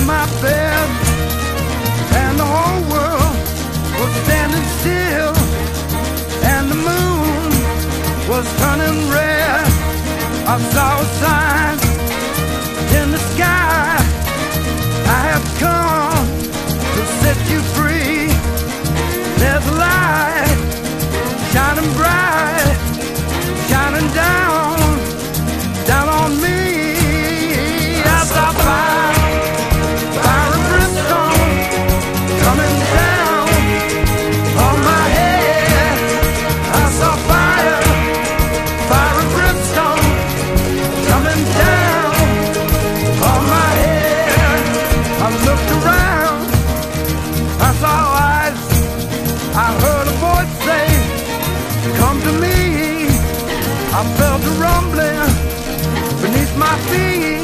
in my bed, and the whole world was standing still, and the moon was turning red. I saw a sign. to me. I felt a rumbling beneath my feet.